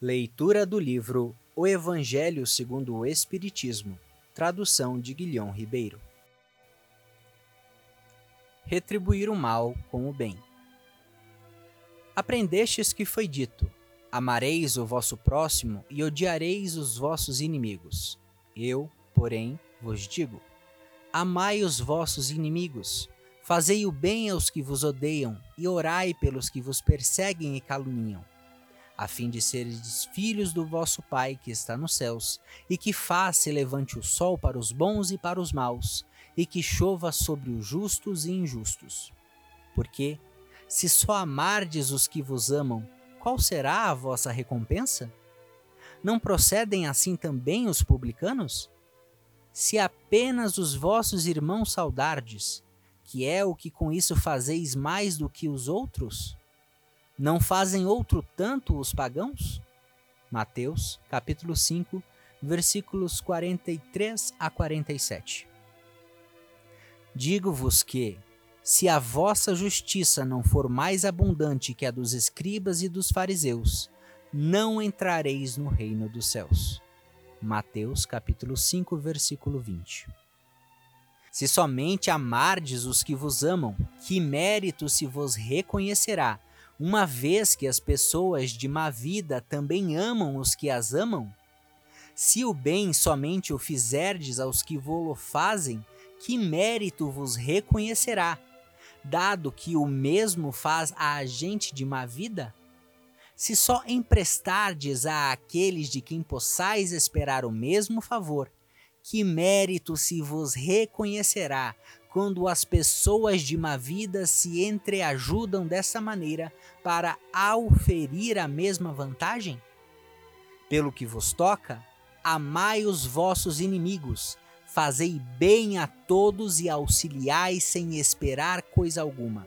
Leitura do livro O Evangelho segundo o Espiritismo, tradução de Guilhom Ribeiro. Retribuir o mal com o bem. Aprendestes que foi dito: Amareis o vosso próximo e odiareis os vossos inimigos. Eu, porém, vos digo: Amai os vossos inimigos, fazei o bem aos que vos odeiam e orai pelos que vos perseguem e caluniam a fim de seres filhos do vosso Pai que está nos céus, e que faz se levante o sol para os bons e para os maus, e que chova sobre os justos e injustos. Porque, se só amardes os que vos amam, qual será a vossa recompensa? Não procedem assim também os publicanos? Se apenas os vossos irmãos saudardes, que é o que com isso fazeis mais do que os outros? Não fazem outro tanto os pagãos? Mateus, capítulo 5, versículos 43 a 47. Digo-vos que, se a vossa justiça não for mais abundante que a dos escribas e dos fariseus, não entrareis no reino dos céus. Mateus capítulo 5, versículo 20. Se somente amardes os que vos amam, que mérito se vos reconhecerá uma vez que as pessoas de má vida também amam os que as amam? Se o bem somente o fizerdes aos que vô-lo fazem, que mérito vos reconhecerá, dado que o mesmo faz a gente de má vida? Se só emprestardes a aqueles de quem possais esperar o mesmo favor, que mérito se vos reconhecerá quando as pessoas de má vida se entreajudam dessa maneira para auferir a mesma vantagem? Pelo que vos toca, amai os vossos inimigos, fazei bem a todos e auxiliai sem esperar coisa alguma.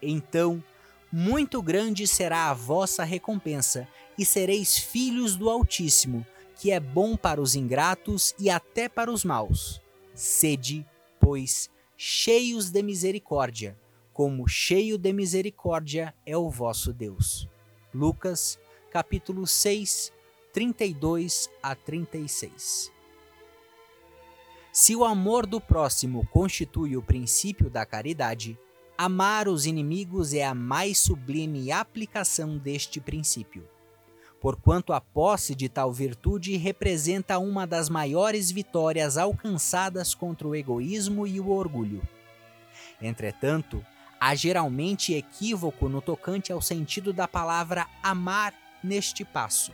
Então, muito grande será a vossa recompensa, e sereis filhos do Altíssimo, que é bom para os ingratos e até para os maus. Sede, pois, cheios de misericórdia, como cheio de misericórdia é o vosso Deus. Lucas, capítulo 6, 32 a 36. Se o amor do próximo constitui o princípio da caridade, amar os inimigos é a mais sublime aplicação deste princípio porquanto a posse de tal virtude representa uma das maiores vitórias alcançadas contra o egoísmo e o orgulho. Entretanto, há geralmente equívoco no tocante ao sentido da palavra amar neste passo.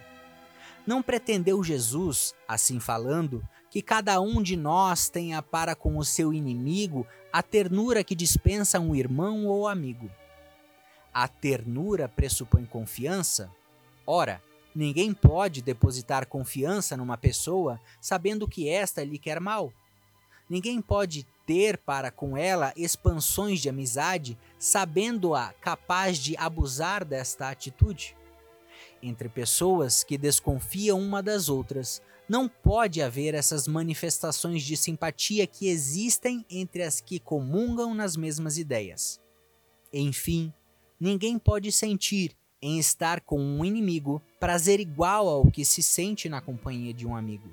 Não pretendeu Jesus, assim falando, que cada um de nós tenha para com o seu inimigo a ternura que dispensa um irmão ou amigo. A ternura pressupõe confiança? Ora, Ninguém pode depositar confiança numa pessoa sabendo que esta lhe quer mal. Ninguém pode ter para com ela expansões de amizade sabendo-a capaz de abusar desta atitude. Entre pessoas que desconfiam uma das outras, não pode haver essas manifestações de simpatia que existem entre as que comungam nas mesmas ideias. Enfim, ninguém pode sentir em estar com um inimigo prazer igual ao que se sente na companhia de um amigo.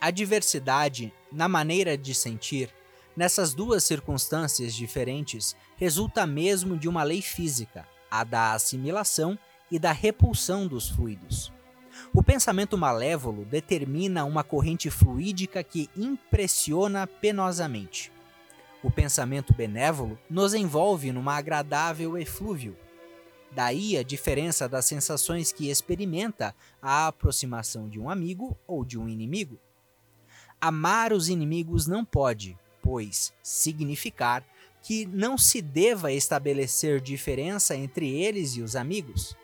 A diversidade na maneira de sentir, nessas duas circunstâncias diferentes, resulta mesmo de uma lei física, a da assimilação e da repulsão dos fluidos. O pensamento malévolo determina uma corrente fluídica que impressiona penosamente. O pensamento benévolo nos envolve numa agradável eflúvio, Daí a diferença das sensações que experimenta a aproximação de um amigo ou de um inimigo. Amar os inimigos não pode, pois, significar que não se deva estabelecer diferença entre eles e os amigos.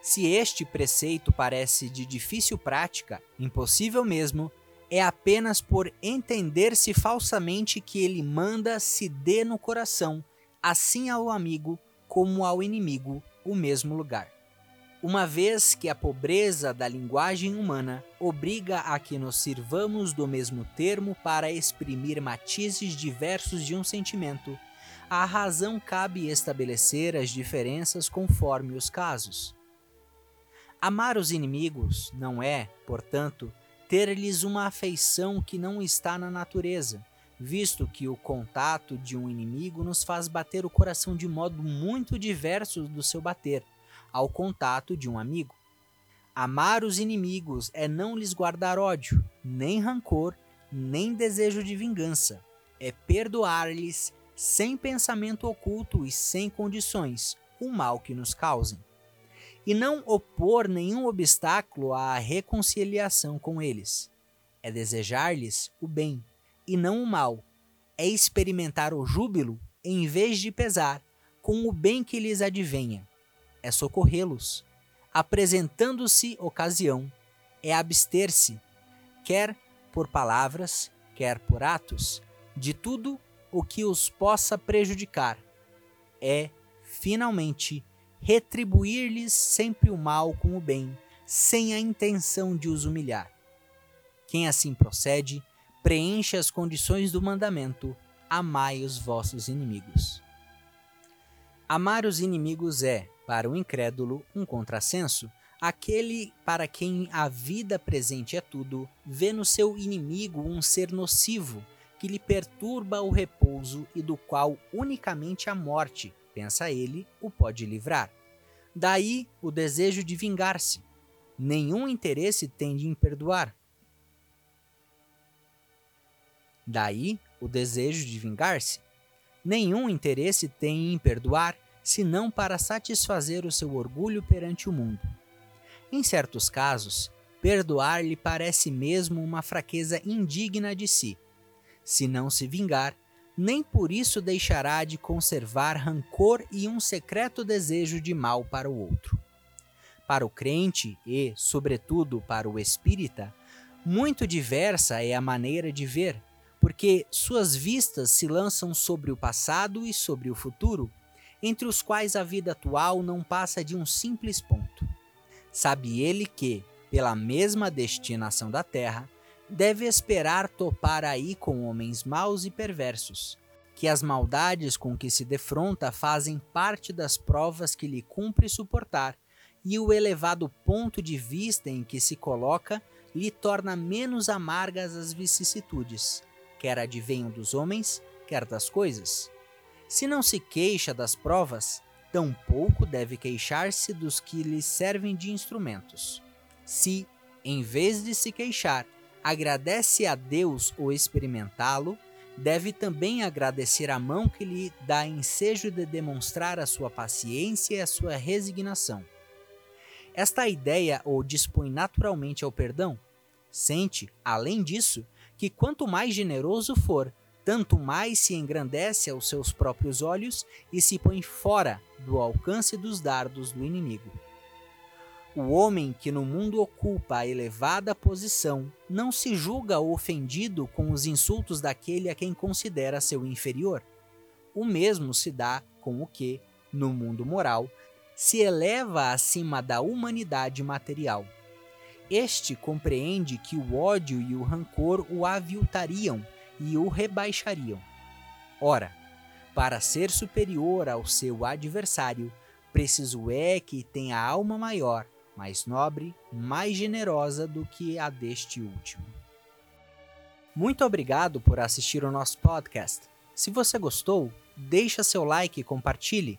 Se este preceito parece de difícil prática, impossível mesmo, é apenas por entender-se falsamente que ele manda se dê no coração, assim ao amigo como ao inimigo, o mesmo lugar. Uma vez que a pobreza da linguagem humana obriga a que nos sirvamos do mesmo termo para exprimir matizes diversos de um sentimento, a razão cabe estabelecer as diferenças conforme os casos. Amar os inimigos não é, portanto, ter-lhes uma afeição que não está na natureza, visto que o contato de um inimigo nos faz bater o coração de modo muito diverso do seu bater ao contato de um amigo. Amar os inimigos é não lhes guardar ódio, nem rancor, nem desejo de vingança. É perdoar-lhes sem pensamento oculto e sem condições o mal que nos causem. E não opor nenhum obstáculo à reconciliação com eles. É desejar-lhes o bem e não o mal. É experimentar o júbilo em vez de pesar com o bem que lhes advenha. É socorrê-los. Apresentando-se ocasião, é abster-se, quer por palavras, quer por atos, de tudo o que os possa prejudicar. É, finalmente, retribuir-lhes sempre o mal com o bem, sem a intenção de os humilhar. Quem assim procede, preenche as condições do mandamento: amai os vossos inimigos. Amar os inimigos é, para o incrédulo, um contrassenso, Aquele para quem a vida presente é tudo, vê no seu inimigo um ser nocivo, que lhe perturba o repouso e do qual unicamente a morte, pensa ele, o pode livrar. Daí o desejo de vingar-se. Nenhum interesse tem de imperdoar. Daí o desejo de vingar-se. Nenhum interesse tem em perdoar, senão para satisfazer o seu orgulho perante o mundo. Em certos casos, perdoar lhe parece mesmo uma fraqueza indigna de si. Se não se vingar, nem por isso deixará de conservar rancor e um secreto desejo de mal para o outro. Para o crente e, sobretudo, para o espírita, muito diversa é a maneira de ver, porque suas vistas se lançam sobre o passado e sobre o futuro, entre os quais a vida atual não passa de um simples ponto. Sabe ele que, pela mesma destinação da terra, deve esperar topar aí com homens maus e perversos, que as maldades com que se defronta fazem parte das provas que lhe cumpre suportar, e o elevado ponto de vista em que se coloca lhe torna menos amargas as vicissitudes, quer advenham dos homens, quer das coisas. Se não se queixa das provas, tampouco deve queixar-se dos que lhe servem de instrumentos. Se, em vez de se queixar, agradece a Deus o experimentá-lo, deve também agradecer a mão que lhe dá ensejo de demonstrar a sua paciência e a sua resignação. Esta ideia o dispõe naturalmente ao perdão. Sente, além disso, que quanto mais generoso for, tanto mais se engrandece aos seus próprios olhos e se põe fora do alcance dos dardos do inimigo. O homem que no mundo ocupa a elevada posição não se julga ofendido com os insultos daquele a quem considera seu inferior. O mesmo se dá com o que, no mundo moral, se eleva acima da humanidade material. Este compreende que o ódio e o rancor o aviltariam e o rebaixariam. Ora, para ser superior ao seu adversário, preciso é que tenha alma maior, mais nobre, mais generosa do que a deste último. Muito obrigado por assistir o nosso podcast. Se você gostou, deixa seu like e compartilhe.